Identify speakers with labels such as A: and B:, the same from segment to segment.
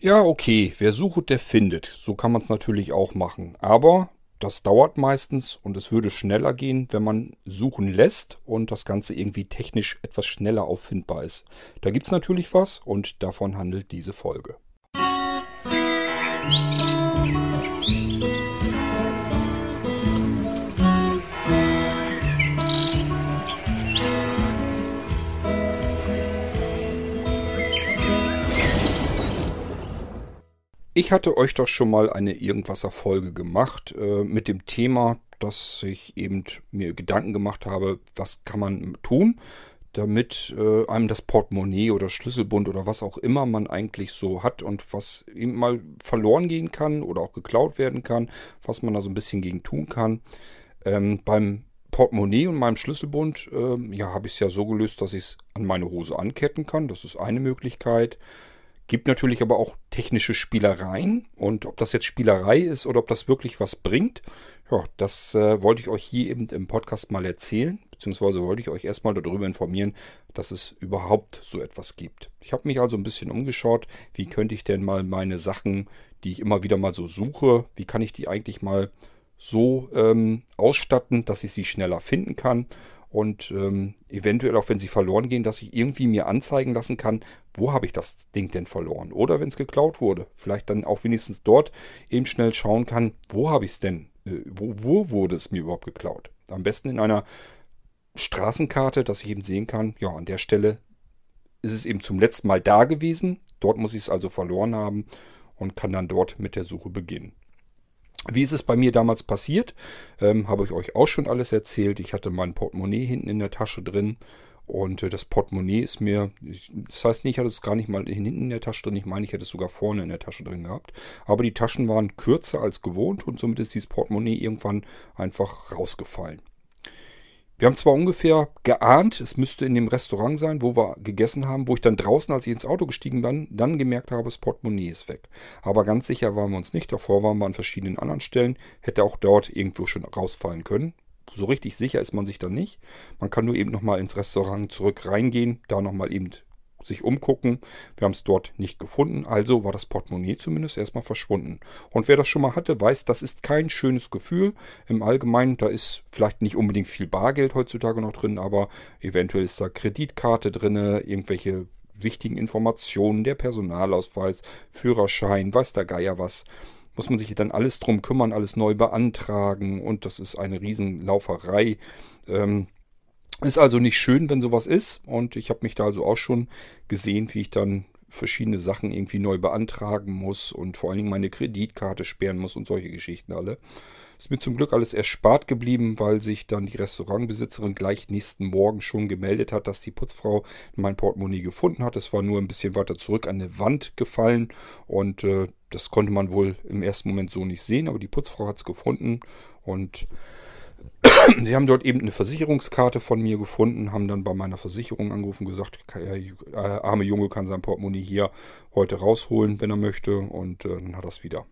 A: Ja, okay, wer sucht, der findet. So kann man es natürlich auch machen. Aber das dauert meistens und es würde schneller gehen, wenn man suchen lässt und das Ganze irgendwie technisch etwas schneller auffindbar ist. Da gibt es natürlich was und davon handelt diese Folge. Ich hatte euch doch schon mal eine Irgendwasser-Folge gemacht äh, mit dem Thema, dass ich eben mir Gedanken gemacht habe, was kann man tun, damit äh, einem das Portemonnaie oder Schlüsselbund oder was auch immer man eigentlich so hat und was eben mal verloren gehen kann oder auch geklaut werden kann, was man da so ein bisschen gegen tun kann. Ähm, beim Portemonnaie und meinem Schlüsselbund äh, ja, habe ich es ja so gelöst, dass ich es an meine Hose anketten kann. Das ist eine Möglichkeit. Gibt natürlich aber auch technische Spielereien und ob das jetzt Spielerei ist oder ob das wirklich was bringt, ja, das äh, wollte ich euch hier eben im Podcast mal erzählen, beziehungsweise wollte ich euch erstmal darüber informieren, dass es überhaupt so etwas gibt. Ich habe mich also ein bisschen umgeschaut, wie könnte ich denn mal meine Sachen, die ich immer wieder mal so suche, wie kann ich die eigentlich mal so ähm, ausstatten, dass ich sie schneller finden kann und ähm, eventuell auch wenn sie verloren gehen, dass ich irgendwie mir anzeigen lassen kann, wo habe ich das Ding denn verloren oder wenn es geklaut wurde, vielleicht dann auch wenigstens dort eben schnell schauen kann, wo habe ich es denn, äh, wo, wo wurde es mir überhaupt geklaut. Am besten in einer Straßenkarte, dass ich eben sehen kann, ja, an der Stelle ist es eben zum letzten Mal da gewesen, dort muss ich es also verloren haben und kann dann dort mit der Suche beginnen. Wie ist es bei mir damals passiert? Ähm, Habe ich euch auch schon alles erzählt. Ich hatte mein Portemonnaie hinten in der Tasche drin. Und äh, das Portemonnaie ist mir, das heißt nicht, ich hatte es gar nicht mal hinten in der Tasche drin. Ich meine, ich hätte es sogar vorne in der Tasche drin gehabt. Aber die Taschen waren kürzer als gewohnt und somit ist dieses Portemonnaie irgendwann einfach rausgefallen. Wir haben zwar ungefähr geahnt, es müsste in dem Restaurant sein, wo wir gegessen haben, wo ich dann draußen, als ich ins Auto gestiegen bin, dann gemerkt habe, das Portemonnaie ist weg. Aber ganz sicher waren wir uns nicht. Davor waren wir an verschiedenen anderen Stellen. Hätte auch dort irgendwo schon rausfallen können. So richtig sicher ist man sich dann nicht. Man kann nur eben nochmal ins Restaurant zurück reingehen, da nochmal eben sich umgucken. Wir haben es dort nicht gefunden, also war das Portemonnaie zumindest erstmal verschwunden. Und wer das schon mal hatte, weiß, das ist kein schönes Gefühl. Im Allgemeinen, da ist vielleicht nicht unbedingt viel Bargeld heutzutage noch drin, aber eventuell ist da Kreditkarte drin, irgendwelche wichtigen Informationen, der Personalausweis, Führerschein, weiß der Geier was muss man sich dann alles drum kümmern, alles neu beantragen und das ist eine Riesenlauferei. Ähm, ist also nicht schön, wenn sowas ist. Und ich habe mich da also auch schon gesehen, wie ich dann verschiedene Sachen irgendwie neu beantragen muss und vor allen Dingen meine Kreditkarte sperren muss und solche Geschichten alle. Ist mir zum Glück alles erspart geblieben, weil sich dann die Restaurantbesitzerin gleich nächsten Morgen schon gemeldet hat, dass die Putzfrau mein Portemonnaie gefunden hat. Es war nur ein bisschen weiter zurück an eine Wand gefallen und äh, das konnte man wohl im ersten Moment so nicht sehen, aber die Putzfrau hat es gefunden und Sie haben dort eben eine Versicherungskarte von mir gefunden, haben dann bei meiner Versicherung angerufen und gesagt, der äh, arme Junge kann sein Portemonnaie hier heute rausholen, wenn er möchte. Und äh, dann hat er es wieder.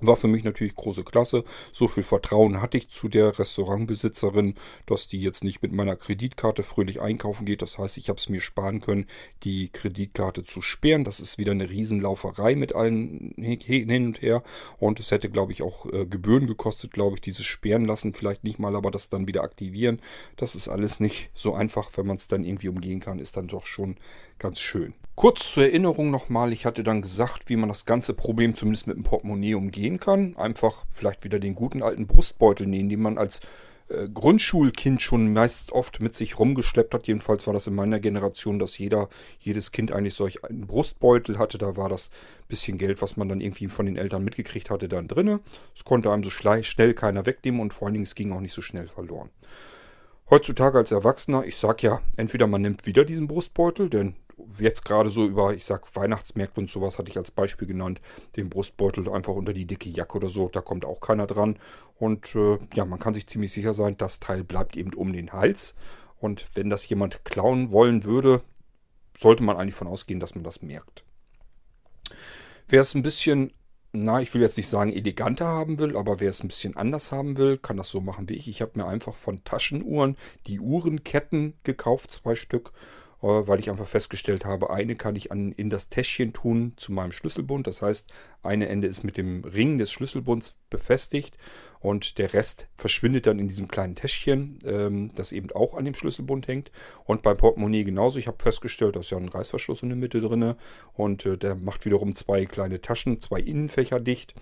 A: War für mich natürlich große Klasse. So viel Vertrauen hatte ich zu der Restaurantbesitzerin, dass die jetzt nicht mit meiner Kreditkarte fröhlich einkaufen geht. Das heißt, ich habe es mir sparen können, die Kreditkarte zu sperren. Das ist wieder eine Riesenlauferei mit allen hin und her. Und es hätte, glaube ich, auch äh, Gebühren gekostet, glaube ich, dieses Sperren lassen. Vielleicht nicht mal, aber das dann wieder aktivieren. Das ist alles nicht so einfach, wenn man es dann irgendwie umgehen kann. Ist dann doch schon ganz schön. Kurz zur Erinnerung nochmal, ich hatte dann gesagt, wie man das ganze Problem zumindest mit dem Portemonnaie umgehen kann. Einfach vielleicht wieder den guten alten Brustbeutel nehmen, den man als äh, Grundschulkind schon meist oft mit sich rumgeschleppt hat. Jedenfalls war das in meiner Generation, dass jeder, jedes Kind eigentlich solch einen Brustbeutel hatte. Da war das bisschen Geld, was man dann irgendwie von den Eltern mitgekriegt hatte, dann drinne. Es konnte einem so schnell keiner wegnehmen und vor allen Dingen es ging auch nicht so schnell verloren. Heutzutage als Erwachsener, ich sag ja, entweder man nimmt wieder diesen Brustbeutel, denn jetzt gerade so über, ich sag, Weihnachtsmärkte und sowas hatte ich als Beispiel genannt, den Brustbeutel einfach unter die dicke Jacke oder so, da kommt auch keiner dran. Und äh, ja, man kann sich ziemlich sicher sein, das Teil bleibt eben um den Hals. Und wenn das jemand klauen wollen würde, sollte man eigentlich von ausgehen, dass man das merkt. Wer es ein bisschen, na, ich will jetzt nicht sagen eleganter haben will, aber wer es ein bisschen anders haben will, kann das so machen wie ich. Ich habe mir einfach von Taschenuhren die Uhrenketten gekauft, zwei Stück weil ich einfach festgestellt habe, eine kann ich an, in das Täschchen tun zu meinem Schlüsselbund. Das heißt, eine Ende ist mit dem Ring des Schlüsselbunds befestigt und der Rest verschwindet dann in diesem kleinen Täschchen, ähm, das eben auch an dem Schlüsselbund hängt. Und beim Portemonnaie genauso. Ich habe festgestellt, da ist ja ein Reißverschluss in der Mitte drin und äh, der macht wiederum zwei kleine Taschen, zwei Innenfächer dicht.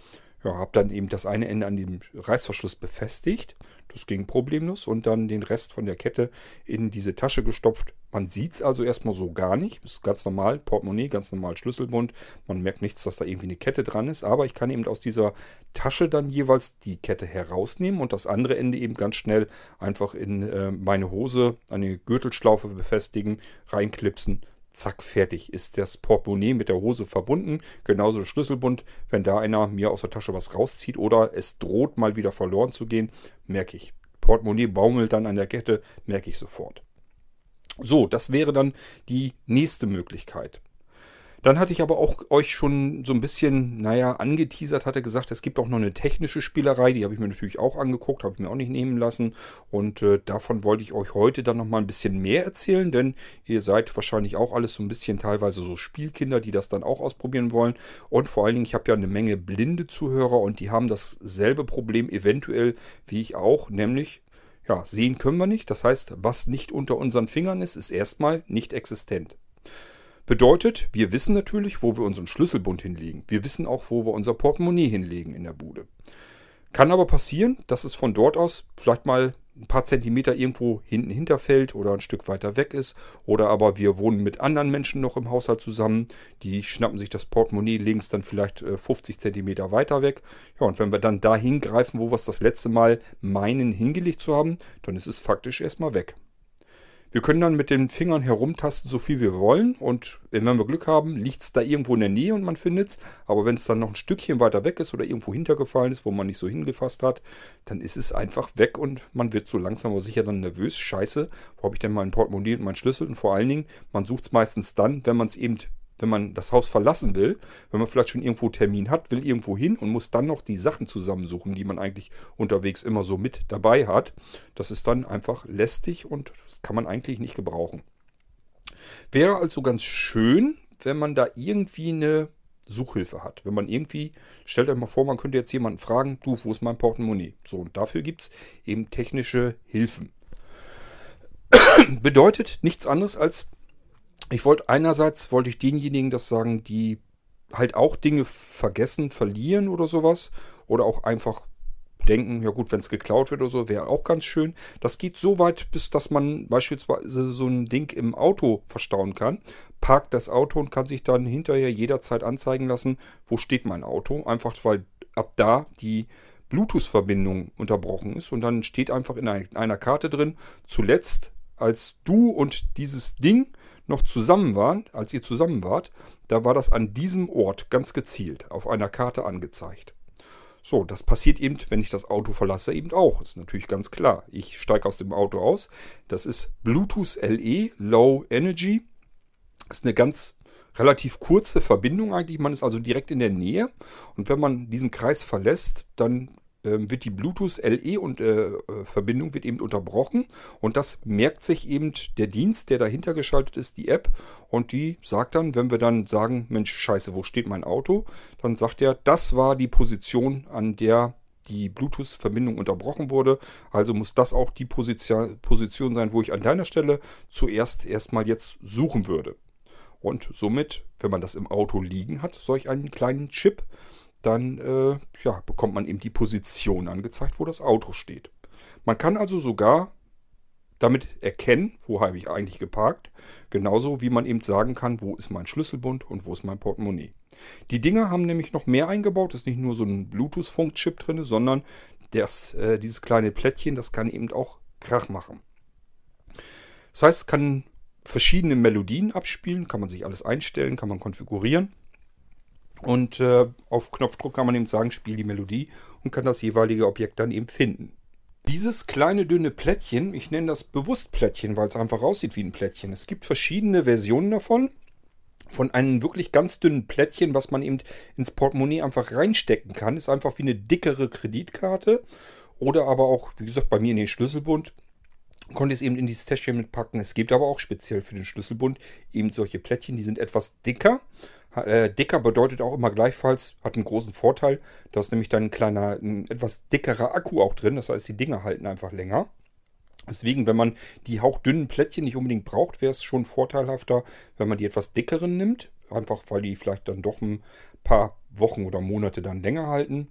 A: Ja, habe dann eben das eine Ende an dem Reißverschluss befestigt. Das ging problemlos und dann den Rest von der Kette in diese Tasche gestopft. Man sieht es also erstmal so gar nicht. Das ist ganz normal, Portemonnaie, ganz normal Schlüsselbund. Man merkt nichts, dass da irgendwie eine Kette dran ist. Aber ich kann eben aus dieser Tasche dann jeweils die Kette herausnehmen und das andere Ende eben ganz schnell einfach in äh, meine Hose, eine Gürtelschlaufe befestigen, reinklipsen zack, fertig. Ist das Portemonnaie mit der Hose verbunden, genauso der Schlüsselbund. Wenn da einer mir aus der Tasche was rauszieht oder es droht mal wieder verloren zu gehen, merke ich. Portemonnaie baumelt dann an der Kette, merke ich sofort. So, das wäre dann die nächste Möglichkeit. Dann hatte ich aber auch euch schon so ein bisschen, naja, angeteasert, hatte gesagt, es gibt auch noch eine technische Spielerei, die habe ich mir natürlich auch angeguckt, habe ich mir auch nicht nehmen lassen. Und äh, davon wollte ich euch heute dann nochmal ein bisschen mehr erzählen, denn ihr seid wahrscheinlich auch alles so ein bisschen teilweise so Spielkinder, die das dann auch ausprobieren wollen. Und vor allen Dingen, ich habe ja eine Menge blinde Zuhörer und die haben dasselbe Problem eventuell wie ich auch, nämlich ja, sehen können wir nicht. Das heißt, was nicht unter unseren Fingern ist, ist erstmal nicht existent. Bedeutet, wir wissen natürlich, wo wir unseren Schlüsselbund hinlegen. Wir wissen auch, wo wir unser Portemonnaie hinlegen in der Bude. Kann aber passieren, dass es von dort aus vielleicht mal ein paar Zentimeter irgendwo hinten hinterfällt oder ein Stück weiter weg ist. Oder aber wir wohnen mit anderen Menschen noch im Haushalt zusammen. Die schnappen sich das Portemonnaie, legen es dann vielleicht 50 äh, Zentimeter weiter weg. Ja, und wenn wir dann da hingreifen, wo wir es das letzte Mal meinen hingelegt zu haben, dann ist es faktisch erstmal weg. Wir können dann mit den Fingern herumtasten, so viel wir wollen. Und wenn wir Glück haben, liegt es da irgendwo in der Nähe und man findet es. Aber wenn es dann noch ein Stückchen weiter weg ist oder irgendwo hintergefallen ist, wo man nicht so hingefasst hat, dann ist es einfach weg und man wird so langsam aber sicher dann nervös. Scheiße, wo habe ich denn mein Portemonnaie und meinen Schlüssel? Und vor allen Dingen, man sucht es meistens dann, wenn man es eben wenn man das Haus verlassen will, wenn man vielleicht schon irgendwo Termin hat, will irgendwo hin und muss dann noch die Sachen zusammensuchen, die man eigentlich unterwegs immer so mit dabei hat. Das ist dann einfach lästig und das kann man eigentlich nicht gebrauchen. Wäre also ganz schön, wenn man da irgendwie eine Suchhilfe hat. Wenn man irgendwie, stellt euch mal vor, man könnte jetzt jemanden fragen, du, wo ist mein Portemonnaie? So, und dafür gibt es eben technische Hilfen. Bedeutet nichts anderes als, ich wollte einerseits, wollte ich denjenigen das sagen, die halt auch Dinge vergessen, verlieren oder sowas. Oder auch einfach denken, ja gut, wenn es geklaut wird oder so, wäre auch ganz schön. Das geht so weit, bis dass man beispielsweise so ein Ding im Auto verstauen kann. Parkt das Auto und kann sich dann hinterher jederzeit anzeigen lassen, wo steht mein Auto. Einfach weil ab da die Bluetooth-Verbindung unterbrochen ist. Und dann steht einfach in einer Karte drin, zuletzt als du und dieses Ding noch zusammen waren, als ihr zusammen wart, da war das an diesem Ort ganz gezielt auf einer Karte angezeigt. So, das passiert eben, wenn ich das Auto verlasse, eben auch. Ist natürlich ganz klar. Ich steige aus dem Auto aus. Das ist Bluetooth LE, Low Energy. Ist eine ganz relativ kurze Verbindung eigentlich. Man ist also direkt in der Nähe. Und wenn man diesen Kreis verlässt, dann wird die Bluetooth-LE und äh, äh, Verbindung wird eben unterbrochen und das merkt sich eben der Dienst, der dahinter geschaltet ist, die App und die sagt dann, wenn wir dann sagen, Mensch, scheiße, wo steht mein Auto? Dann sagt er, das war die Position, an der die Bluetooth-Verbindung unterbrochen wurde. Also muss das auch die Position, Position sein, wo ich an deiner Stelle zuerst erstmal jetzt suchen würde. Und somit, wenn man das im Auto liegen hat, solch einen kleinen Chip, dann äh, ja, bekommt man eben die Position angezeigt, wo das Auto steht. Man kann also sogar damit erkennen, wo habe ich eigentlich geparkt, genauso wie man eben sagen kann, wo ist mein Schlüsselbund und wo ist mein Portemonnaie. Die Dinger haben nämlich noch mehr eingebaut, es ist nicht nur so ein Bluetooth-Funkchip drin, sondern das, äh, dieses kleine Plättchen, das kann eben auch Krach machen. Das heißt, es kann verschiedene Melodien abspielen, kann man sich alles einstellen, kann man konfigurieren. Und äh, auf Knopfdruck kann man eben sagen, spiel die Melodie und kann das jeweilige Objekt dann eben finden. Dieses kleine dünne Plättchen, ich nenne das bewusst Plättchen, weil es einfach aussieht wie ein Plättchen. Es gibt verschiedene Versionen davon. Von einem wirklich ganz dünnen Plättchen, was man eben ins Portemonnaie einfach reinstecken kann. Ist einfach wie eine dickere Kreditkarte. Oder aber auch, wie gesagt, bei mir in den Schlüsselbund. konnte es eben in dieses Täschchen mitpacken. Es gibt aber auch speziell für den Schlüsselbund eben solche Plättchen, die sind etwas dicker. Äh, dicker bedeutet auch immer gleichfalls, hat einen großen Vorteil. Da ist nämlich dann ein kleiner, ein etwas dickerer Akku auch drin. Das heißt, die Dinger halten einfach länger. Deswegen, wenn man die hauchdünnen Plättchen nicht unbedingt braucht, wäre es schon vorteilhafter, wenn man die etwas dickeren nimmt. Einfach weil die vielleicht dann doch ein paar Wochen oder Monate dann länger halten.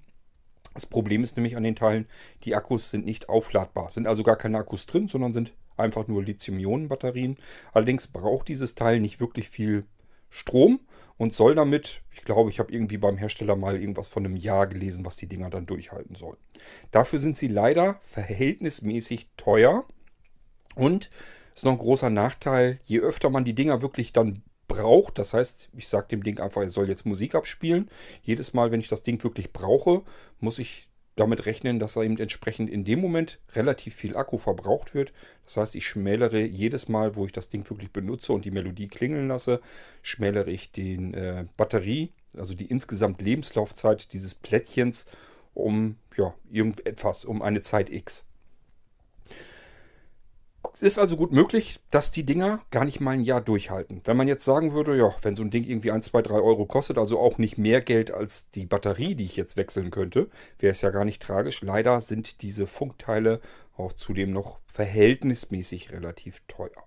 A: Das Problem ist nämlich an den Teilen, die Akkus sind nicht aufladbar. Sind also gar keine Akkus drin, sondern sind einfach nur Lithium-Ionen-Batterien. Allerdings braucht dieses Teil nicht wirklich viel Strom und soll damit, ich glaube, ich habe irgendwie beim Hersteller mal irgendwas von einem Jahr gelesen, was die Dinger dann durchhalten sollen. Dafür sind sie leider verhältnismäßig teuer und ist noch ein großer Nachteil, je öfter man die Dinger wirklich dann braucht, das heißt, ich sage dem Ding einfach, es soll jetzt Musik abspielen. Jedes Mal, wenn ich das Ding wirklich brauche, muss ich damit rechnen, dass er eben entsprechend in dem Moment relativ viel Akku verbraucht wird. Das heißt, ich schmälere jedes Mal, wo ich das Ding wirklich benutze und die Melodie klingeln lasse, schmälere ich den äh, Batterie, also die insgesamt Lebenslaufzeit dieses Plättchens um ja, irgendetwas, um eine Zeit X. Ist also gut möglich, dass die Dinger gar nicht mal ein Jahr durchhalten. Wenn man jetzt sagen würde, ja, wenn so ein Ding irgendwie 1, 2, 3 Euro kostet, also auch nicht mehr Geld als die Batterie, die ich jetzt wechseln könnte, wäre es ja gar nicht tragisch. Leider sind diese Funkteile auch zudem noch verhältnismäßig relativ teuer.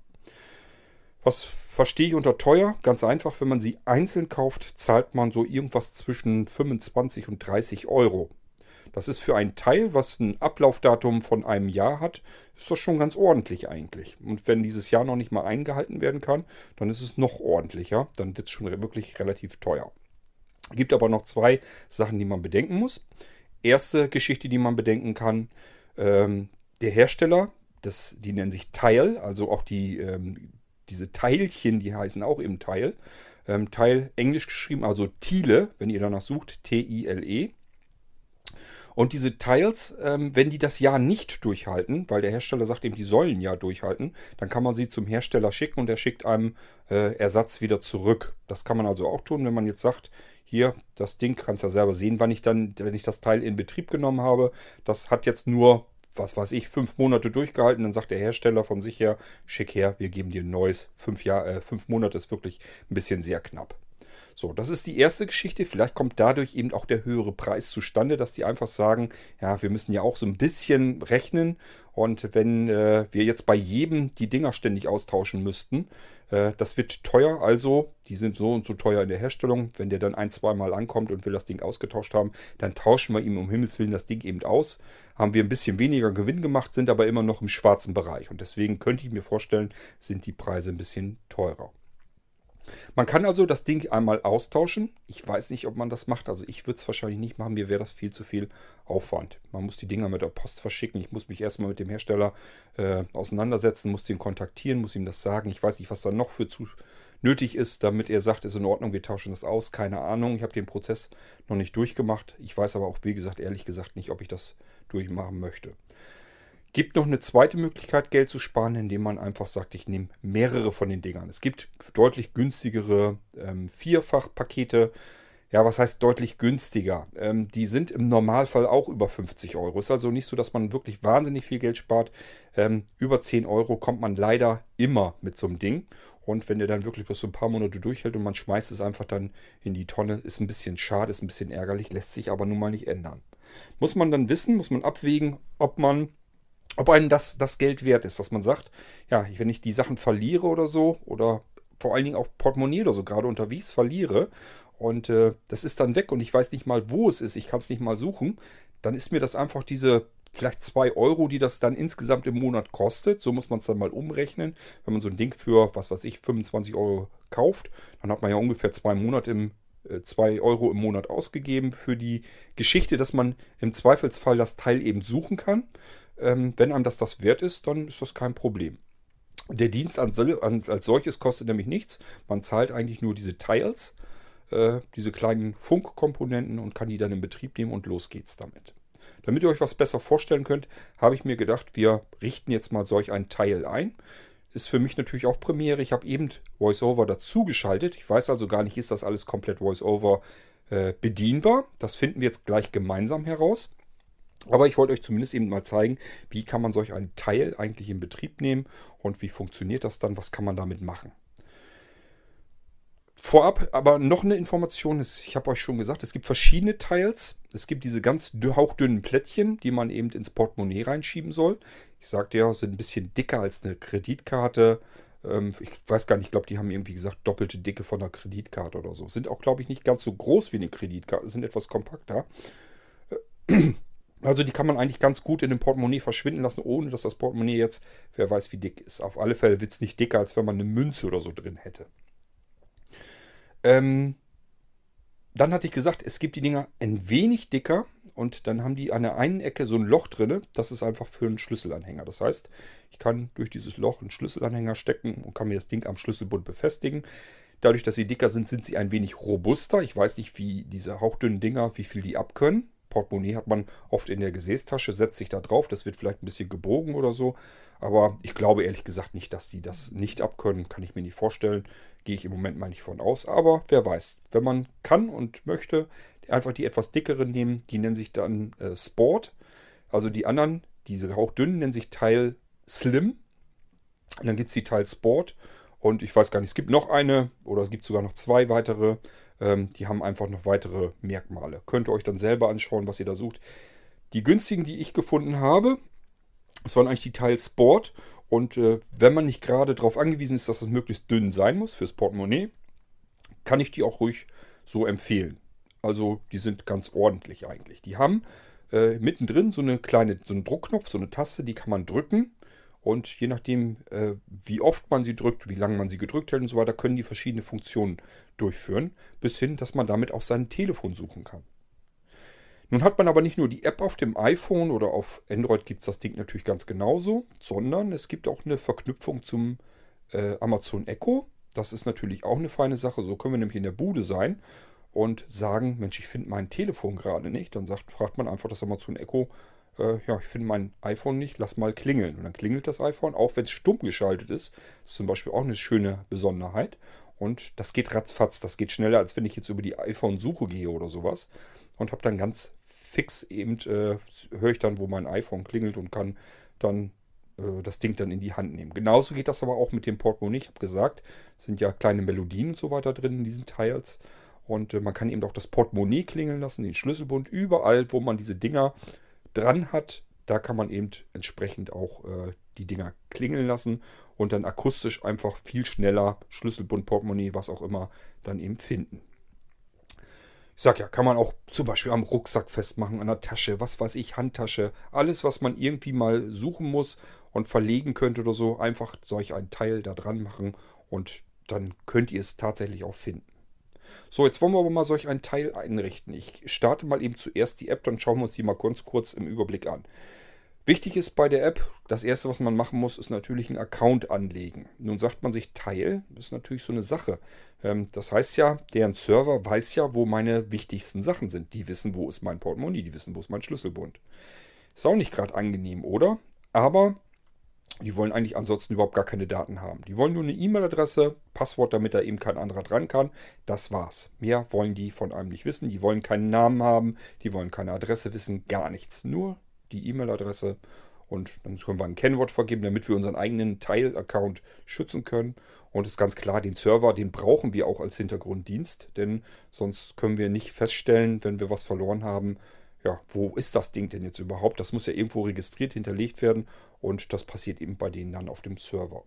A: Was verstehe ich unter teuer? Ganz einfach, wenn man sie einzeln kauft, zahlt man so irgendwas zwischen 25 und 30 Euro. Das ist für ein Teil, was ein Ablaufdatum von einem Jahr hat, ist das schon ganz ordentlich eigentlich. Und wenn dieses Jahr noch nicht mal eingehalten werden kann, dann ist es noch ordentlicher. Dann wird es schon wirklich relativ teuer. Es gibt aber noch zwei Sachen, die man bedenken muss. Erste Geschichte, die man bedenken kann, ähm, der Hersteller, das, die nennen sich Teil, also auch die, ähm, diese Teilchen, die heißen auch eben Teil. Ähm, Teil englisch geschrieben, also Thiele, wenn ihr danach sucht, T-I-L-E. Und diese Tiles, ähm, wenn die das Jahr nicht durchhalten, weil der Hersteller sagt eben, die sollen ja durchhalten, dann kann man sie zum Hersteller schicken und er schickt einem äh, Ersatz wieder zurück. Das kann man also auch tun, wenn man jetzt sagt, hier, das Ding kannst du ja selber sehen, wann ich dann, wenn ich das Teil in Betrieb genommen habe. Das hat jetzt nur, was weiß ich, fünf Monate durchgehalten. Dann sagt der Hersteller von sich her, schick her, wir geben dir ein neues. Fünf, Jahr, äh, fünf Monate ist wirklich ein bisschen sehr knapp. So, das ist die erste Geschichte. Vielleicht kommt dadurch eben auch der höhere Preis zustande, dass die einfach sagen, ja, wir müssen ja auch so ein bisschen rechnen. Und wenn äh, wir jetzt bei jedem die Dinger ständig austauschen müssten, äh, das wird teuer. Also, die sind so und so teuer in der Herstellung. Wenn der dann ein, zwei Mal ankommt und will das Ding ausgetauscht haben, dann tauschen wir ihm um Himmels Willen das Ding eben aus. Haben wir ein bisschen weniger Gewinn gemacht, sind aber immer noch im schwarzen Bereich. Und deswegen könnte ich mir vorstellen, sind die Preise ein bisschen teurer. Man kann also das Ding einmal austauschen. Ich weiß nicht, ob man das macht. Also ich würde es wahrscheinlich nicht machen. Mir wäre das viel zu viel Aufwand. Man muss die Dinger mit der Post verschicken. Ich muss mich erstmal mit dem Hersteller äh, auseinandersetzen, muss den kontaktieren, muss ihm das sagen. Ich weiß nicht, was da noch für zu nötig ist, damit er sagt, ist in Ordnung, wir tauschen das aus. Keine Ahnung. Ich habe den Prozess noch nicht durchgemacht. Ich weiß aber auch, wie gesagt, ehrlich gesagt nicht, ob ich das durchmachen möchte. Gibt noch eine zweite Möglichkeit, Geld zu sparen, indem man einfach sagt, ich nehme mehrere von den Dingern. Es gibt deutlich günstigere ähm, Vierfachpakete. Ja, was heißt deutlich günstiger? Ähm, die sind im Normalfall auch über 50 Euro. Ist also nicht so, dass man wirklich wahnsinnig viel Geld spart. Ähm, über 10 Euro kommt man leider immer mit so einem Ding. Und wenn der dann wirklich bloß so ein paar Monate durchhält und man schmeißt es einfach dann in die Tonne, ist ein bisschen schade, ist ein bisschen ärgerlich, lässt sich aber nun mal nicht ändern. Muss man dann wissen, muss man abwägen, ob man ob einem das, das Geld wert ist, dass man sagt, ja, wenn ich die Sachen verliere oder so, oder vor allen Dingen auch Portemonnaie oder so, gerade unterwegs verliere, und äh, das ist dann weg und ich weiß nicht mal, wo es ist, ich kann es nicht mal suchen, dann ist mir das einfach diese vielleicht 2 Euro, die das dann insgesamt im Monat kostet. So muss man es dann mal umrechnen. Wenn man so ein Ding für, was weiß ich, 25 Euro kauft, dann hat man ja ungefähr zwei Monate im 2 äh, Euro im Monat ausgegeben für die Geschichte, dass man im Zweifelsfall das Teil eben suchen kann. Ähm, wenn einem das das wert ist, dann ist das kein Problem. Der Dienst als solches kostet nämlich nichts. Man zahlt eigentlich nur diese Tiles, äh, diese kleinen Funkkomponenten und kann die dann in Betrieb nehmen und los geht's damit. Damit ihr euch was besser vorstellen könnt, habe ich mir gedacht, wir richten jetzt mal solch ein Teil ein. Ist für mich natürlich auch Premiere. Ich habe eben VoiceOver dazu geschaltet. Ich weiß also gar nicht, ist das alles komplett VoiceOver äh, bedienbar. Das finden wir jetzt gleich gemeinsam heraus. Aber ich wollte euch zumindest eben mal zeigen, wie kann man solch einen Teil eigentlich in Betrieb nehmen und wie funktioniert das dann, was kann man damit machen. Vorab aber noch eine Information, ich habe euch schon gesagt, es gibt verschiedene Teils. Es gibt diese ganz hauchdünnen Plättchen, die man eben ins Portemonnaie reinschieben soll. Ich sagte ja, sind ein bisschen dicker als eine Kreditkarte. Ähm, ich weiß gar nicht, ich glaube, die haben irgendwie gesagt, doppelte Dicke von einer Kreditkarte oder so. Sind auch, glaube ich, nicht ganz so groß wie eine Kreditkarte, sind etwas kompakter. Also die kann man eigentlich ganz gut in dem Portemonnaie verschwinden lassen, ohne dass das Portemonnaie jetzt, wer weiß wie dick ist. Auf alle Fälle wird es nicht dicker, als wenn man eine Münze oder so drin hätte. Ähm, dann hatte ich gesagt, es gibt die Dinger ein wenig dicker und dann haben die an der einen Ecke so ein Loch drin. Das ist einfach für einen Schlüsselanhänger. Das heißt, ich kann durch dieses Loch einen Schlüsselanhänger stecken und kann mir das Ding am Schlüsselbund befestigen. Dadurch, dass sie dicker sind, sind sie ein wenig robuster. Ich weiß nicht, wie diese hauchdünnen Dinger, wie viel die abkönnen. Portemonnaie hat man oft in der Gesäßtasche, setzt sich da drauf. Das wird vielleicht ein bisschen gebogen oder so. Aber ich glaube ehrlich gesagt nicht, dass die das nicht abkönnen. Kann ich mir nicht vorstellen. Gehe ich im Moment mal nicht von aus. Aber wer weiß. Wenn man kann und möchte, einfach die etwas dickeren nehmen. Die nennen sich dann äh, Sport. Also die anderen, diese hauchdünnen, nennen sich Teil Slim. Und dann gibt es die Teil Sport. Und ich weiß gar nicht, es gibt noch eine oder es gibt sogar noch zwei weitere. Ähm, die haben einfach noch weitere Merkmale. Könnt ihr euch dann selber anschauen, was ihr da sucht. Die günstigen, die ich gefunden habe, das waren eigentlich die Teil Sport. Und äh, wenn man nicht gerade darauf angewiesen ist, dass es möglichst dünn sein muss fürs Portemonnaie, kann ich die auch ruhig so empfehlen. Also die sind ganz ordentlich eigentlich. Die haben äh, mittendrin so eine kleine, so einen Druckknopf, so eine Taste, die kann man drücken. Und je nachdem, äh, wie oft man sie drückt, wie lange man sie gedrückt hält und so weiter, können die verschiedene Funktionen durchführen, bis hin, dass man damit auch sein Telefon suchen kann. Nun hat man aber nicht nur die App auf dem iPhone oder auf Android gibt es das Ding natürlich ganz genauso, sondern es gibt auch eine Verknüpfung zum äh, Amazon Echo. Das ist natürlich auch eine feine Sache. So können wir nämlich in der Bude sein und sagen, Mensch, ich finde mein Telefon gerade nicht. Dann sagt, fragt man einfach das Amazon Echo, äh, ja, ich finde mein iPhone nicht, lass mal klingeln. Und dann klingelt das iPhone, auch wenn es stumm geschaltet ist. Das ist zum Beispiel auch eine schöne Besonderheit. Und das geht ratzfatz, das geht schneller, als wenn ich jetzt über die iPhone-Suche gehe oder sowas. Und habe dann ganz fix eben, äh, höre ich dann, wo mein iPhone klingelt und kann dann äh, das Ding dann in die Hand nehmen. Genauso geht das aber auch mit dem Portemonnaie. Ich habe gesagt, es sind ja kleine Melodien und so weiter drin in diesen Teils. Und äh, man kann eben auch das Portemonnaie klingeln lassen, den Schlüsselbund, überall, wo man diese Dinger dran hat, da kann man eben entsprechend auch äh, die Dinger klingeln lassen und dann akustisch einfach viel schneller Schlüsselbund, Portemonnaie, was auch immer, dann eben finden. Ich sag ja, kann man auch zum Beispiel am Rucksack festmachen, an der Tasche, was weiß ich, Handtasche, alles, was man irgendwie mal suchen muss und verlegen könnte oder so, einfach solch ein Teil da dran machen und dann könnt ihr es tatsächlich auch finden. So, jetzt wollen wir aber mal solch ein Teil einrichten. Ich starte mal eben zuerst die App, dann schauen wir uns die mal ganz kurz im Überblick an. Wichtig ist bei der App, das erste, was man machen muss, ist natürlich einen Account anlegen. Nun sagt man sich Teil, das ist natürlich so eine Sache. Ähm, das heißt ja, deren Server weiß ja, wo meine wichtigsten Sachen sind. Die wissen, wo ist mein Portemonnaie, die wissen, wo ist mein Schlüsselbund. Ist auch nicht gerade angenehm, oder? Aber die wollen eigentlich ansonsten überhaupt gar keine Daten haben. Die wollen nur eine E-Mail-Adresse, Passwort, damit da eben kein anderer dran kann. Das war's. Mehr wollen die von einem nicht wissen. Die wollen keinen Namen haben, die wollen keine Adresse wissen, gar nichts. Nur die E-Mail-Adresse und dann können wir ein Kennwort vergeben, damit wir unseren eigenen Teil-Account schützen können. Und ist ganz klar, den Server, den brauchen wir auch als Hintergrunddienst, denn sonst können wir nicht feststellen, wenn wir was verloren haben, ja, wo ist das Ding denn jetzt überhaupt? Das muss ja irgendwo registriert, hinterlegt werden und das passiert eben bei denen dann auf dem Server.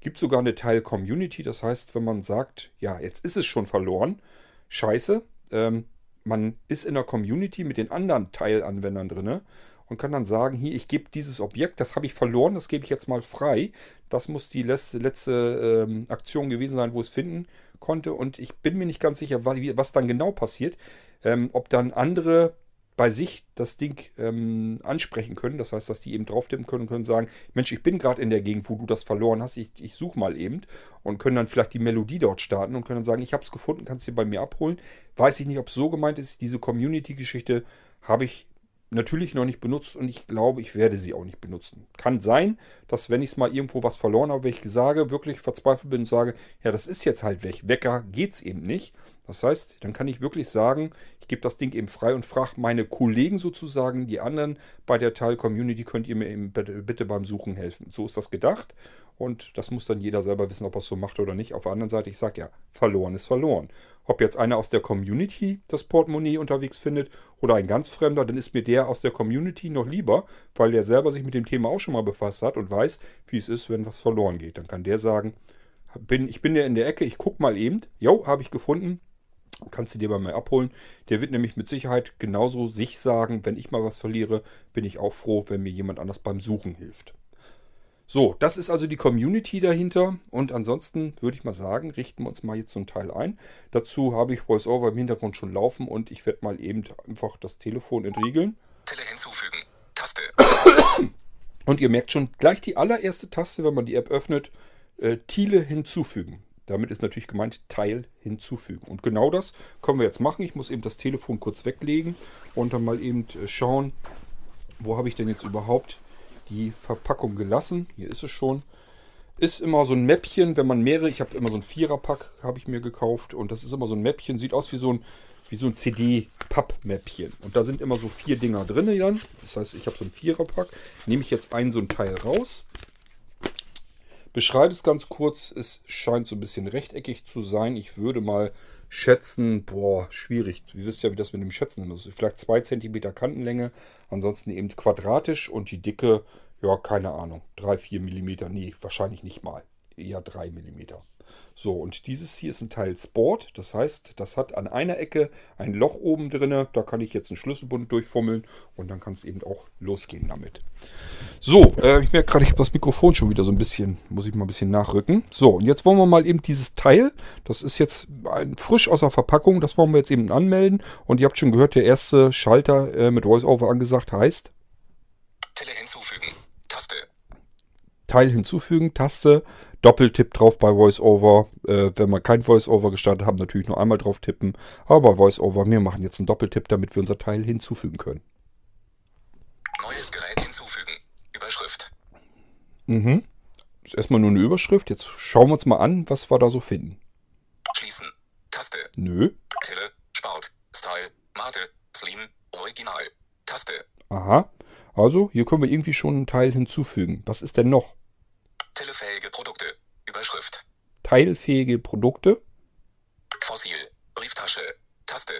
A: Gibt sogar eine Teil-Community, das heißt, wenn man sagt, ja, jetzt ist es schon verloren, scheiße, ähm, man ist in der Community mit den anderen Teilanwendern drin und kann dann sagen, hier, ich gebe dieses Objekt, das habe ich verloren, das gebe ich jetzt mal frei. Das muss die letzte, letzte ähm, Aktion gewesen sein, wo es finden konnte. Und ich bin mir nicht ganz sicher, was, was dann genau passiert. Ähm, ob dann andere bei sich das Ding ähm, ansprechen können. Das heißt, dass die eben drauf tippen können und können sagen, Mensch, ich bin gerade in der Gegend, wo du das verloren hast. Ich, ich suche mal eben. Und können dann vielleicht die Melodie dort starten und können dann sagen, ich habe es gefunden, kannst du bei mir abholen. Weiß ich nicht, ob es so gemeint ist. Diese Community-Geschichte habe ich natürlich noch nicht benutzt und ich glaube, ich werde sie auch nicht benutzen. Kann sein, dass wenn ich es mal irgendwo was verloren habe, wenn ich sage, wirklich verzweifelt bin und sage, ja, das ist jetzt halt weg. Wecker geht es eben nicht. Das heißt, dann kann ich wirklich sagen, ich gebe das Ding eben frei und frage meine Kollegen sozusagen, die anderen bei der Teil-Community, könnt ihr mir eben bitte beim Suchen helfen. So ist das gedacht und das muss dann jeder selber wissen, ob er es so macht oder nicht. Auf der anderen Seite, ich sage ja, verloren ist verloren. Ob jetzt einer aus der Community das Portemonnaie unterwegs findet oder ein ganz Fremder, dann ist mir der aus der Community noch lieber, weil der selber sich mit dem Thema auch schon mal befasst hat und weiß, wie es ist, wenn was verloren geht. Dann kann der sagen, bin, ich bin ja in der Ecke, ich gucke mal eben. Jo, habe ich gefunden, Kannst du dir bei mir abholen. Der wird nämlich mit Sicherheit genauso sich sagen, wenn ich mal was verliere, bin ich auch froh, wenn mir jemand anders beim Suchen hilft. So, das ist also die Community dahinter. Und ansonsten würde ich mal sagen, richten wir uns mal jetzt so ein Teil ein. Dazu habe ich VoiceOver im Hintergrund schon laufen und ich werde mal eben einfach das Telefon entriegeln. Tele hinzufügen. Taste. Und ihr merkt schon gleich die allererste Taste, wenn man die App öffnet, äh, Thiele hinzufügen. Damit ist natürlich gemeint Teil hinzufügen. Und genau das können wir jetzt machen. Ich muss eben das Telefon kurz weglegen und dann mal eben äh, schauen, wo habe ich denn jetzt überhaupt die Verpackung gelassen. Hier ist es schon. Ist immer so ein Mäppchen, wenn man mehrere, ich habe immer so ein Viererpack, habe ich mir gekauft. Und das ist immer so ein Mäppchen, sieht aus wie so ein, so ein CD-Papp-Mäppchen. Und da sind immer so vier Dinger drin dann. Das heißt, ich habe so ein Viererpack. Nehme ich jetzt ein so ein Teil raus Beschreibe es ganz kurz. Es scheint so ein bisschen rechteckig zu sein. Ich würde mal schätzen, boah, schwierig. Ihr wisst ja, wie das mit dem Schätzen ist. Vielleicht 2 cm Kantenlänge, ansonsten eben quadratisch und die Dicke, ja, keine Ahnung, 3, 4 mm. Nee, wahrscheinlich nicht mal. Eher 3 mm. So, und dieses hier ist ein Teil Sport. Das heißt, das hat an einer Ecke ein Loch oben drin. Da kann ich jetzt einen Schlüsselbund durchfummeln und dann kann es eben auch losgehen damit. So, äh, ich merke gerade, ich habe das Mikrofon schon wieder so ein bisschen, muss ich mal ein bisschen nachrücken. So, und jetzt wollen wir mal eben dieses Teil, das ist jetzt frisch aus der Verpackung, das wollen wir jetzt eben anmelden. Und ihr habt schon gehört, der erste Schalter äh, mit VoiceOver angesagt heißt. Tele hinzufügen. Taste. Teil hinzufügen, Taste. Doppeltipp drauf bei VoiceOver. Äh, wenn wir kein VoiceOver gestartet haben, natürlich nur einmal drauf tippen. Aber bei VoiceOver, wir machen jetzt einen Doppeltipp, damit wir unser Teil hinzufügen können. Neues Gerät hinzufügen. Überschrift. Mhm. Das ist erstmal nur eine Überschrift. Jetzt schauen wir uns mal an, was wir da so finden. Schließen. Taste. Nö. Tille. Sport. Style. Mate. Slim. Original. Taste. Aha. Also, hier können wir irgendwie schon einen Teil hinzufügen. Was ist denn noch? Teilfähige Produkte. Überschrift. Teilfähige Produkte. Fossil. Brieftasche. Taste.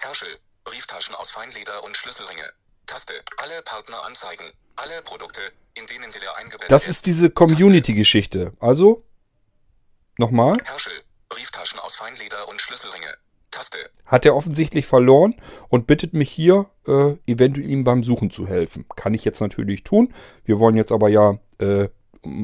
A: Herschel. Brieftaschen aus Feinleder und Schlüsselringe. Taste. Alle Partner anzeigen. Alle Produkte, in denen der eingebettet Das ist diese Community-Geschichte. Also, nochmal. Herschel. Brieftaschen aus Feinleder und Schlüsselringe. Taste. Hat er offensichtlich verloren und bittet mich hier, äh, eventuell ihm beim Suchen zu helfen. Kann ich jetzt natürlich tun. Wir wollen jetzt aber ja äh,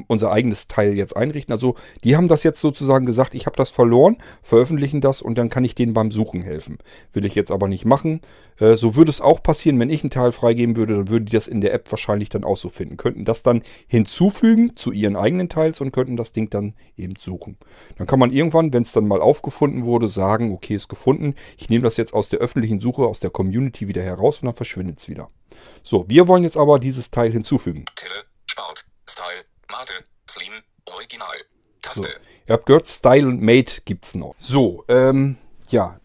A: unser eigenes Teil jetzt einrichten. Also die haben das jetzt sozusagen gesagt, ich habe das verloren, veröffentlichen das und dann kann ich denen beim Suchen helfen. Will ich jetzt aber nicht machen. Äh, so würde es auch passieren, wenn ich einen Teil freigeben würde, dann würden die das in der App wahrscheinlich dann auch so finden. Könnten das dann hinzufügen zu ihren eigenen Teils und könnten das Ding dann eben suchen. Dann kann man irgendwann, wenn es dann mal aufgefunden wurde, sagen, okay, ist gefunden. Ich nehme das jetzt aus der öffentlichen Suche, aus der Community wieder heraus und dann verschwindet es wieder. So, wir wollen jetzt aber dieses Teil hinzufügen. Tille, Sport, Style, Mate, Slim, Original. Taste. So. Ihr habt gehört, Style und Mate es noch. So, ähm, ja.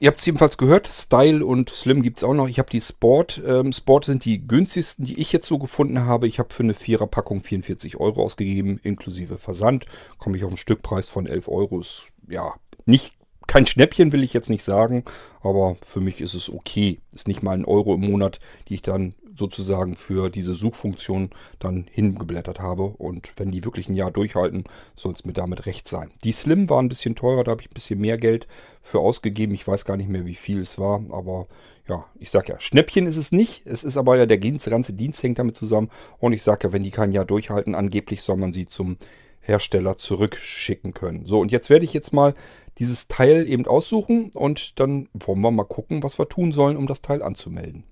A: Ihr habt es jedenfalls gehört, Style und Slim gibt es auch noch. Ich habe die Sport. Ähm, Sport sind die günstigsten, die ich jetzt so gefunden habe. Ich habe für eine Viererpackung 44 Euro ausgegeben, inklusive Versand. Komme ich auf einen Stückpreis von 11 Euro. Ist, ja, nicht kein Schnäppchen will ich jetzt nicht sagen, aber für mich ist es okay. Ist nicht mal ein Euro im Monat, die ich dann sozusagen für diese Suchfunktion dann hingeblättert habe. Und wenn die wirklich ein Jahr durchhalten, soll es mir damit recht sein. Die Slim war ein bisschen teurer, da habe ich ein bisschen mehr Geld für ausgegeben. Ich weiß gar nicht mehr, wie viel es war, aber ja, ich sag ja, Schnäppchen ist es nicht. Es ist aber ja, der ganze Dienst hängt damit zusammen. Und ich sage ja, wenn die kein Jahr durchhalten, angeblich soll man sie zum Hersteller zurückschicken können. So, und jetzt werde ich jetzt mal dieses Teil eben aussuchen und dann wollen wir mal gucken, was wir tun sollen, um das Teil anzumelden.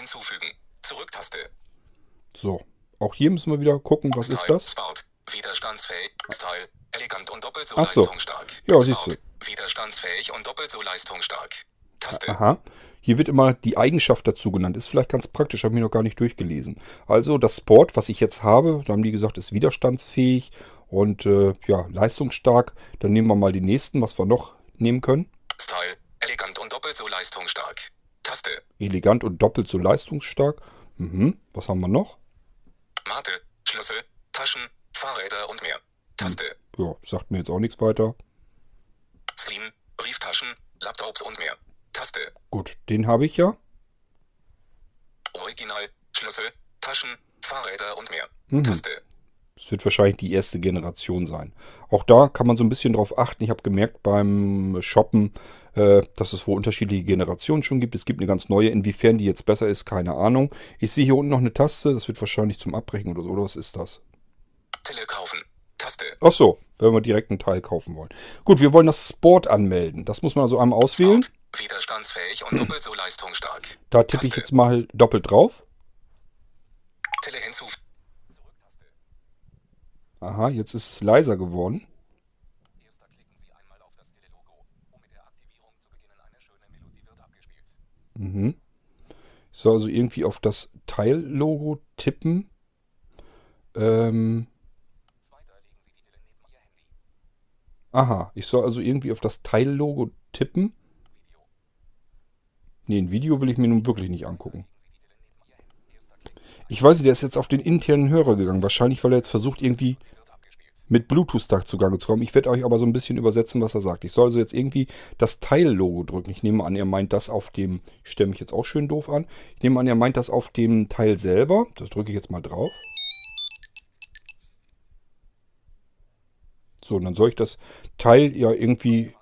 A: Hinzufügen. Zurücktaste. So, auch hier müssen wir wieder gucken, was Style, ist das? Sport, widerstandsfähig, Style, elegant und doppelt so, Ach so. leistungsstark. Ja, siehst du. Widerstandsfähig und doppelt so leistungsstark.
B: Taste.
A: Aha. Hier wird immer die Eigenschaft dazu genannt. Ist vielleicht ganz praktisch, habe ich noch gar nicht durchgelesen. Also das Sport, was ich jetzt habe, da haben die gesagt, ist widerstandsfähig und äh, ja, leistungsstark. Dann nehmen wir mal die nächsten, was wir noch nehmen können.
B: Style. Elegant und doppelt so leistungsstark. Taste.
A: Elegant und doppelt so leistungsstark. Mhm. Was haben wir noch?
B: Mate. Schlüssel. Taschen. Fahrräder und mehr. Taste.
A: Ja, sagt mir jetzt auch nichts weiter.
B: Slim. Brieftaschen. Laptops und mehr. Taste.
A: Gut, den habe ich ja.
B: Original. Schlüssel. Taschen. Fahrräder und mehr.
A: Mhm.
B: Taste.
A: Es wird wahrscheinlich die erste Generation sein. Auch da kann man so ein bisschen drauf achten. Ich habe gemerkt beim Shoppen, äh, dass es wohl unterschiedliche Generationen schon gibt. Es gibt eine ganz neue. Inwiefern die jetzt besser ist, keine Ahnung. Ich sehe hier unten noch eine Taste. Das wird wahrscheinlich zum Abbrechen oder so. Oder was ist das?
B: Tele kaufen. Taste.
A: Ach so, wenn wir direkt einen Teil kaufen wollen. Gut, wir wollen das Sport anmelden. Das muss man also einmal auswählen.
B: Sport. Widerstandsfähig und doppelt so leistungsstark.
A: Da tippe ich
B: Taste.
A: jetzt mal doppelt drauf.
B: Tele hinzufügen.
A: Aha, jetzt ist es leiser geworden. Mhm. Ich soll also irgendwie auf das Teillogo tippen. Ähm, aha, ich soll also irgendwie auf das Teillogo tippen. Nee, ein Video will ich mir nun wirklich nicht angucken.
B: Legen Sie die Tele neben Ihr Handy. Erster Klick.
A: Ich weiß, der ist jetzt auf den internen Hörer gegangen. Wahrscheinlich, weil er jetzt versucht, irgendwie mit Bluetooth-Tag zugange zu kommen. Ich werde euch aber so ein bisschen übersetzen, was er sagt. Ich soll also jetzt irgendwie das Teillogo drücken. Ich nehme an, er meint das auf dem, ich stelle mich jetzt auch schön doof an. Ich nehme an, er meint das auf dem Teil selber. Das drücke ich jetzt mal drauf. So, und dann soll ich das Teil ja irgendwie.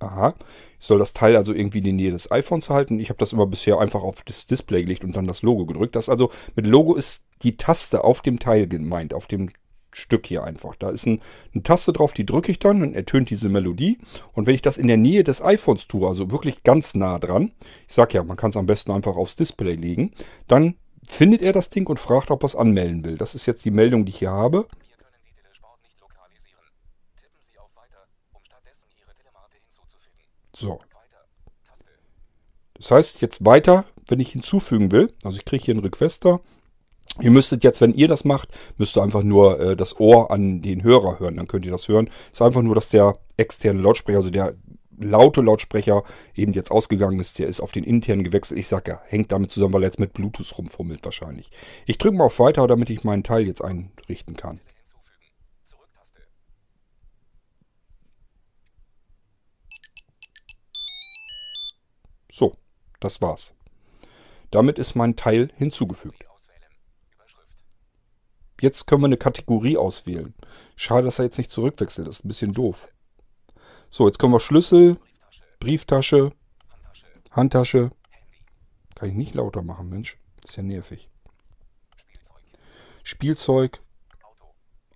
A: Aha, ich soll das Teil also irgendwie in die Nähe des iPhones halten. Ich habe das immer bisher einfach auf das Display gelegt und dann das Logo gedrückt. Das also, mit Logo ist die Taste auf dem Teil gemeint, auf dem Stück hier einfach. Da ist ein, eine Taste drauf, die drücke ich dann und ertönt diese Melodie. Und wenn ich das in der Nähe des iPhones tue, also wirklich ganz nah dran, ich sag ja, man kann es am besten einfach aufs Display legen, dann findet er das Ding und fragt, ob er es anmelden will. Das ist jetzt die Meldung, die ich hier habe.
B: Wir können die Telesport nicht lokalisieren. Tippen Sie auf Weiter, um stattdessen Ihre Telemate hinzuzufügen.
A: So. Das heißt, jetzt weiter, wenn ich hinzufügen will, also ich kriege hier einen Requester. Ihr müsstet jetzt, wenn ihr das macht, müsst ihr einfach nur äh, das Ohr an den Hörer hören. Dann könnt ihr das hören. Ist einfach nur, dass der externe Lautsprecher, also der laute Lautsprecher, eben jetzt ausgegangen ist. Der ist auf den internen gewechselt. Ich sag ja, hängt damit zusammen, weil er jetzt mit Bluetooth rumfummelt wahrscheinlich. Ich drücke mal auf Weiter, damit ich meinen Teil jetzt einrichten kann. Das war's. Damit ist mein Teil hinzugefügt. Jetzt können wir eine Kategorie auswählen. Schade, dass er jetzt nicht zurückwechselt. Das ist ein bisschen doof. So, jetzt können wir Schlüssel,
B: Brieftasche. Handtasche.
A: Kann ich nicht lauter machen, Mensch. Ist ja nervig.
B: Spielzeug.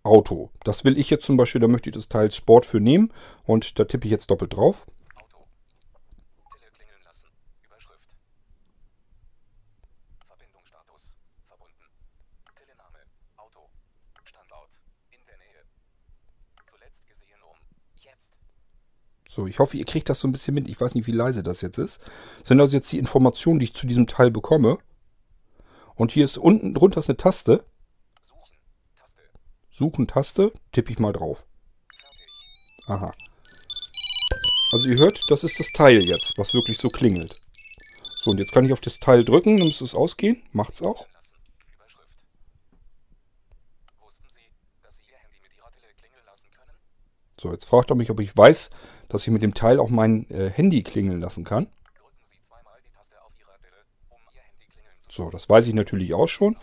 B: Auto.
A: Das will ich jetzt zum Beispiel, da möchte ich das Teil Sport für nehmen. Und da tippe ich jetzt doppelt drauf.
B: Auto. Tele klingeln lassen. Überschrift. Verbindungsstatus. Verbunden. Telename. Auto. Standort. In der Nähe. Zuletzt gesehen um. Jetzt.
A: So, ich hoffe, ihr kriegt das so ein bisschen mit. Ich weiß nicht, wie leise das jetzt ist. Das sind also jetzt die Informationen, die ich zu diesem Teil bekomme. Und hier ist unten drunter ist eine Taste.
B: Suchen. Taste.
A: Suchen Taste. Tippe ich mal drauf.
B: Fertig.
A: Aha. Also ihr hört, das ist das Teil jetzt, was wirklich so klingelt. So, und jetzt kann ich auf das Teil drücken, dann müsste es ausgehen. Macht's auch. So, jetzt fragt er mich, ob ich weiß, dass ich mit dem Teil auch mein äh, Handy klingeln lassen kann. So, das weiß ich natürlich auch schon.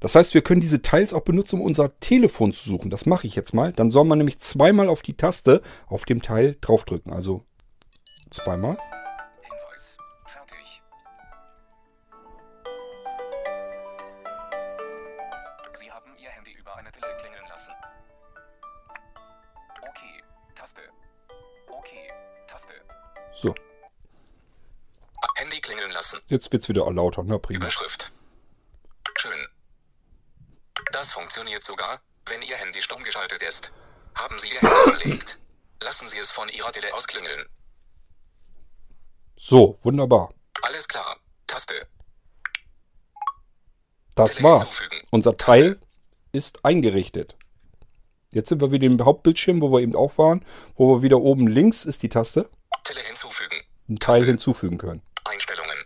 A: Das heißt, wir können diese Teils auch benutzen, um unser Telefon zu suchen. Das mache ich jetzt mal. Dann soll man nämlich zweimal auf die Taste auf dem Teil draufdrücken. Also zweimal. Jetzt wird's wieder lauter. Na prima.
B: Überschrift. Schön. Das funktioniert sogar, wenn Ihr Handy stumm geschaltet ist. Haben Sie Ihr Handy verlegt? Lassen Sie es von Ihrer Tele ausklingeln.
A: So, wunderbar.
B: Alles klar. Taste.
A: Das
B: Tele
A: war's.
B: hinzufügen.
A: Unser
B: Taste.
A: Teil ist eingerichtet. Jetzt sind wir wieder im Hauptbildschirm, wo wir eben auch waren, wo wir wieder oben links ist die Taste,
B: Tele hinzufügen.
A: ein Teil
B: Taste.
A: hinzufügen können.
B: Einstellungen.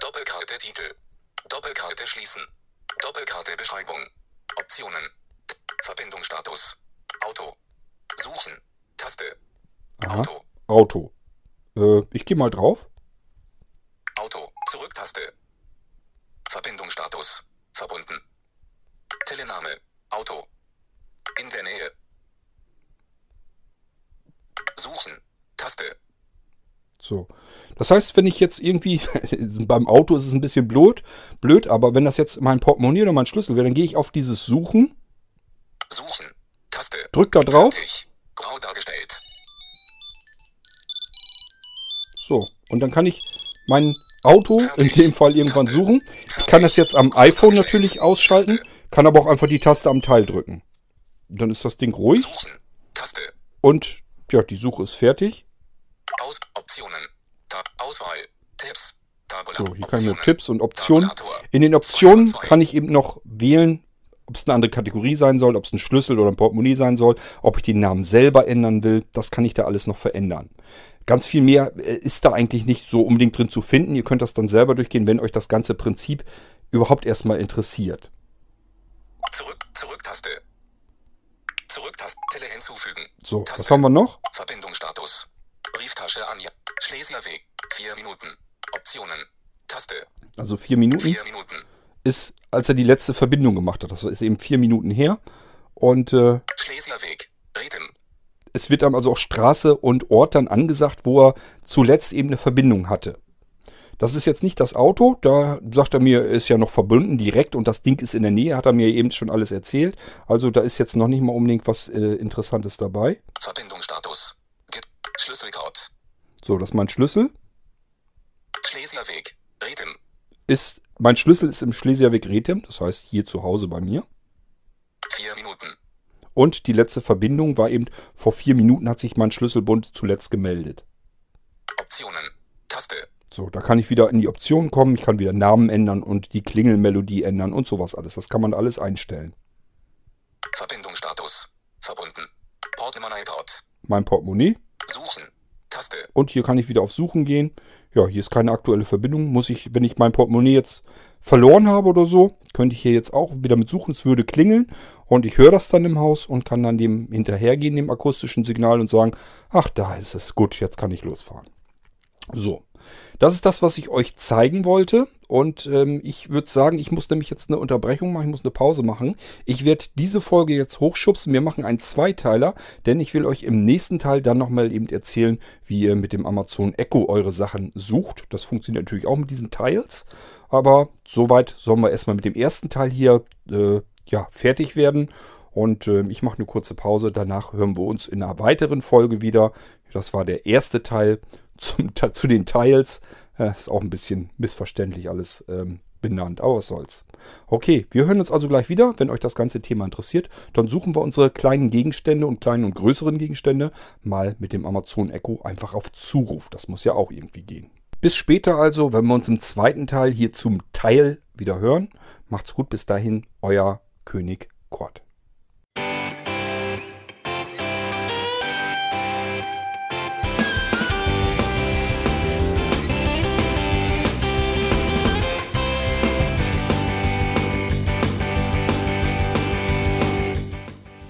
B: Doppelkarte Titel. Doppelkarte schließen. Doppelkarte Beschreibung. Optionen. T Verbindungsstatus. Auto. Suchen. Taste.
A: Aha.
B: Auto.
A: Äh, ich gehe mal drauf.
B: Auto. Zurücktaste. Verbindungsstatus. Verbunden. Telename. Auto. In der Nähe. Suchen. Taste.
A: So. Das heißt, wenn ich jetzt irgendwie, beim Auto ist es ein bisschen blöd, blöd, aber wenn das jetzt mein Portemonnaie oder mein Schlüssel wäre, dann gehe ich auf dieses Suchen,
B: Suchen. Taste.
A: drück da drauf.
B: Grau dargestellt.
A: So. Und dann kann ich mein Auto in dem Fall irgendwann suchen. Ich kann das jetzt am iPhone natürlich ausschalten, kann aber auch einfach die Taste am Teil drücken. Dann ist das Ding ruhig und ja, die Suche ist fertig.
B: Aus. Optionen. Auswahl. Tipps.
A: So, hier kann ich mir. Tipps und Optionen. In den Optionen kann ich eben noch wählen, ob es eine andere Kategorie sein soll, ob es ein Schlüssel oder ein Portemonnaie sein soll, ob ich den Namen selber ändern will. Das kann ich da alles noch verändern. Ganz viel mehr äh, ist da eigentlich nicht so unbedingt drin zu finden. Ihr könnt das dann selber durchgehen, wenn euch das ganze Prinzip überhaupt erstmal interessiert.
B: Zurück. Zurücktaste. Zurücktaste. Tele hinzufügen.
A: So, was
B: Taste.
A: haben wir noch?
B: Verbindungsstatus. Brieftasche Anja. Schlesierweg. Vier Minuten. Optionen. Taste.
A: Also vier Minuten
B: Vier Minuten.
A: ist, als er die letzte Verbindung gemacht hat. Das ist eben vier Minuten her. Und äh,
B: Schlesierweg. Ritem.
A: Es wird einem also auch Straße und Ort dann angesagt, wo er zuletzt eben eine Verbindung hatte. Das ist jetzt nicht das Auto, da sagt er mir, er ist ja noch verbunden direkt und das Ding ist in der Nähe, hat er mir eben schon alles erzählt. Also da ist jetzt noch nicht mal unbedingt was äh, Interessantes dabei.
B: Verbindungsstatus. Schlüsselcode.
A: So, das ist mein Schlüssel.
B: Schlesierweg. Ritem.
A: Ist, mein Schlüssel ist im Schlesierweg Rethem, das heißt hier zu Hause bei mir.
B: Vier Minuten.
A: Und die letzte Verbindung war eben, vor vier Minuten hat sich mein Schlüsselbund zuletzt gemeldet.
B: Optionen. Taste.
A: So, da kann ich wieder in die Optionen kommen, ich kann wieder Namen ändern und die Klingelmelodie ändern und sowas alles. Das kann man alles einstellen.
B: Verbindungsstatus. Verbunden. Portemonnaie-Port.
A: Mein Portemonnaie.
B: Suchen. Taste.
A: Und hier kann ich wieder auf Suchen gehen. Ja, hier ist keine aktuelle Verbindung. Muss ich, wenn ich mein Portemonnaie jetzt verloren habe oder so, könnte ich hier jetzt auch wieder mit suchen. Es würde klingeln und ich höre das dann im Haus und kann dann dem hinterhergehen, dem akustischen Signal und sagen, ach, da ist es. Gut, jetzt kann ich losfahren. So, das ist das, was ich euch zeigen wollte. Und ähm, ich würde sagen, ich muss nämlich jetzt eine Unterbrechung machen, ich muss eine Pause machen. Ich werde diese Folge jetzt hochschubsen. Wir machen einen Zweiteiler, denn ich will euch im nächsten Teil dann nochmal eben erzählen, wie ihr mit dem Amazon Echo eure Sachen sucht. Das funktioniert natürlich auch mit diesen Teils. Aber soweit sollen wir erstmal mit dem ersten Teil hier äh, ja, fertig werden. Und äh, ich mache eine kurze Pause. Danach hören wir uns in einer weiteren Folge wieder. Das war der erste Teil zum, zu den Teils. Äh, ist auch ein bisschen missverständlich alles ähm, benannt, aber was soll's. Okay, wir hören uns also gleich wieder. Wenn euch das ganze Thema interessiert, dann suchen wir unsere kleinen Gegenstände und kleinen und größeren Gegenstände mal mit dem Amazon Echo einfach auf Zuruf. Das muss ja auch irgendwie gehen. Bis später also, wenn wir uns im zweiten Teil hier zum Teil wieder hören. Macht's gut, bis dahin, euer König Kort.